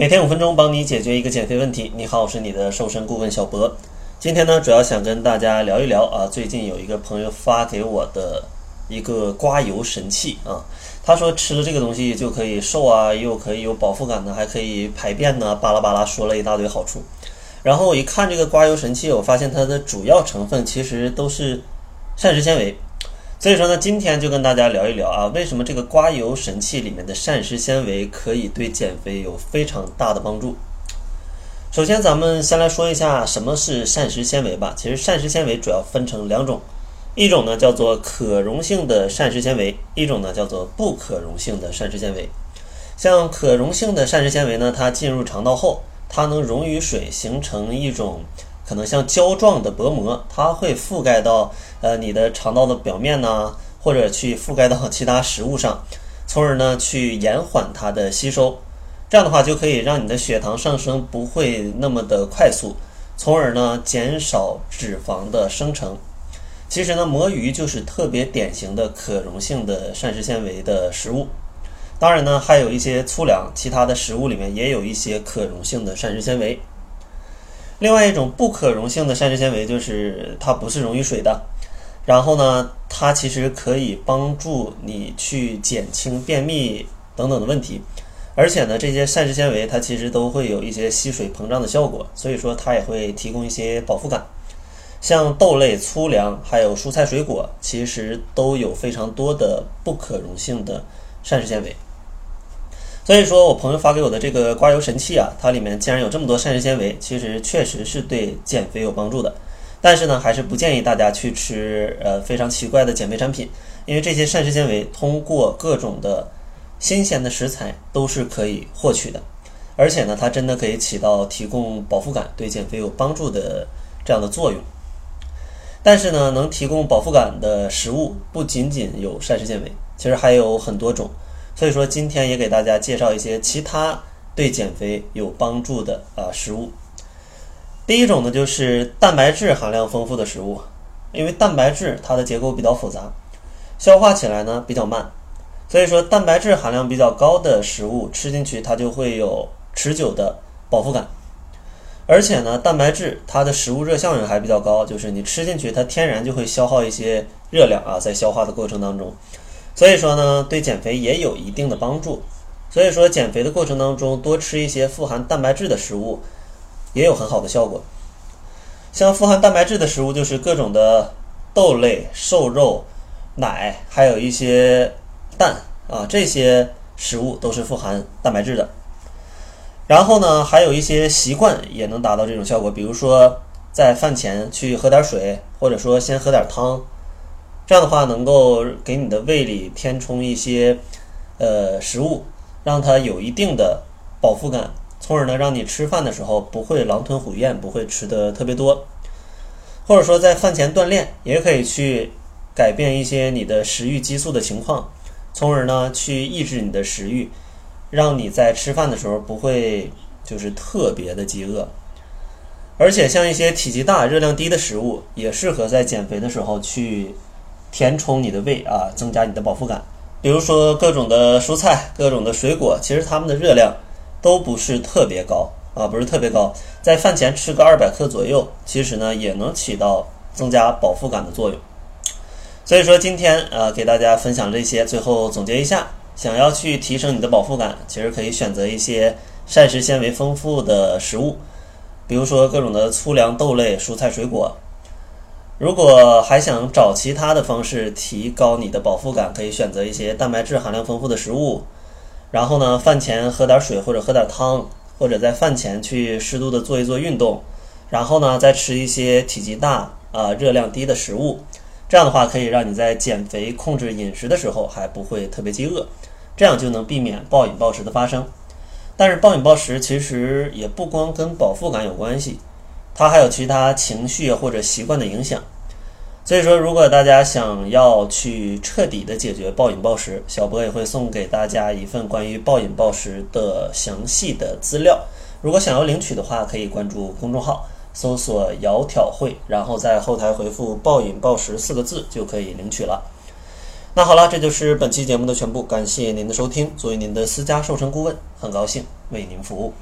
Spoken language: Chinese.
每天五分钟，帮你解决一个减肥问题。你好，我是你的瘦身顾问小博。今天呢，主要想跟大家聊一聊啊，最近有一个朋友发给我的一个刮油神器啊，他说吃了这个东西就可以瘦啊，又可以有饱腹感呢，还可以排便呢，巴拉巴拉说了一大堆好处。然后我一看这个刮油神器，我发现它的主要成分其实都是膳食纤维。所以说呢，今天就跟大家聊一聊啊，为什么这个刮油神器里面的膳食纤维可以对减肥有非常大的帮助。首先，咱们先来说一下什么是膳食纤维吧。其实膳食纤维主要分成两种，一种呢叫做可溶性的膳食纤维，一种呢叫做不可溶性的膳食纤维。像可溶性的膳食纤维呢，它进入肠道后，它能溶于水，形成一种。可能像胶状的薄膜，它会覆盖到呃你的肠道的表面呢，或者去覆盖到其他食物上，从而呢去延缓它的吸收。这样的话就可以让你的血糖上升不会那么的快速，从而呢减少脂肪的生成。其实呢，魔芋就是特别典型的可溶性的膳食纤维的食物。当然呢，还有一些粗粮，其他的食物里面也有一些可溶性的膳食纤维。另外一种不可溶性的膳食纤维就是它不是溶于水的，然后呢，它其实可以帮助你去减轻便秘等等的问题，而且呢，这些膳食纤维它其实都会有一些吸水膨胀的效果，所以说它也会提供一些饱腹感。像豆类、粗粮还有蔬菜水果，其实都有非常多的不可溶性的膳食纤维。所以说我朋友发给我的这个刮油神器啊，它里面竟然有这么多膳食纤维，其实确实是对减肥有帮助的。但是呢，还是不建议大家去吃呃非常奇怪的减肥产品，因为这些膳食纤维通过各种的新鲜的食材都是可以获取的，而且呢，它真的可以起到提供饱腹感、对减肥有帮助的这样的作用。但是呢，能提供饱腹感的食物不仅仅有膳食纤维，其实还有很多种。所以说，今天也给大家介绍一些其他对减肥有帮助的啊食物。第一种呢，就是蛋白质含量丰富的食物，因为蛋白质它的结构比较复杂，消化起来呢比较慢，所以说蛋白质含量比较高的食物吃进去，它就会有持久的饱腹感。而且呢，蛋白质它的食物热效应还比较高，就是你吃进去，它天然就会消耗一些热量啊，在消化的过程当中。所以说呢，对减肥也有一定的帮助。所以说，减肥的过程当中多吃一些富含蛋白质的食物，也有很好的效果。像富含蛋白质的食物，就是各种的豆类、瘦肉、奶，还有一些蛋啊，这些食物都是富含蛋白质的。然后呢，还有一些习惯也能达到这种效果，比如说在饭前去喝点水，或者说先喝点汤。这样的话，能够给你的胃里填充一些呃食物，让它有一定的饱腹感，从而呢让你吃饭的时候不会狼吞虎咽，不会吃的特别多。或者说在饭前锻炼，也可以去改变一些你的食欲激素的情况，从而呢去抑制你的食欲，让你在吃饭的时候不会就是特别的饥饿。而且像一些体积大、热量低的食物，也适合在减肥的时候去。填充你的胃啊，增加你的饱腹感。比如说各种的蔬菜、各种的水果，其实它们的热量都不是特别高啊，不是特别高。在饭前吃个二百克左右，其实呢也能起到增加饱腹感的作用。所以说今天啊给大家分享这些，最后总结一下：想要去提升你的饱腹感，其实可以选择一些膳食纤维丰富的食物，比如说各种的粗粮、豆类、蔬菜、水果。如果还想找其他的方式提高你的饱腹感，可以选择一些蛋白质含量丰富的食物。然后呢，饭前喝点水或者喝点汤，或者在饭前去适度的做一做运动。然后呢，再吃一些体积大啊、热量低的食物。这样的话，可以让你在减肥控制饮食的时候还不会特别饥饿，这样就能避免暴饮暴食的发生。但是暴饮暴食其实也不光跟饱腹感有关系。它还有其他情绪或者习惯的影响，所以说，如果大家想要去彻底的解决暴饮暴食，小博也会送给大家一份关于暴饮暴食的详细的资料。如果想要领取的话，可以关注公众号，搜索“窈窕会”，然后在后台回复“暴饮暴食”四个字就可以领取了。那好了，这就是本期节目的全部，感谢您的收听。作为您的私家瘦身顾问，很高兴为您服务。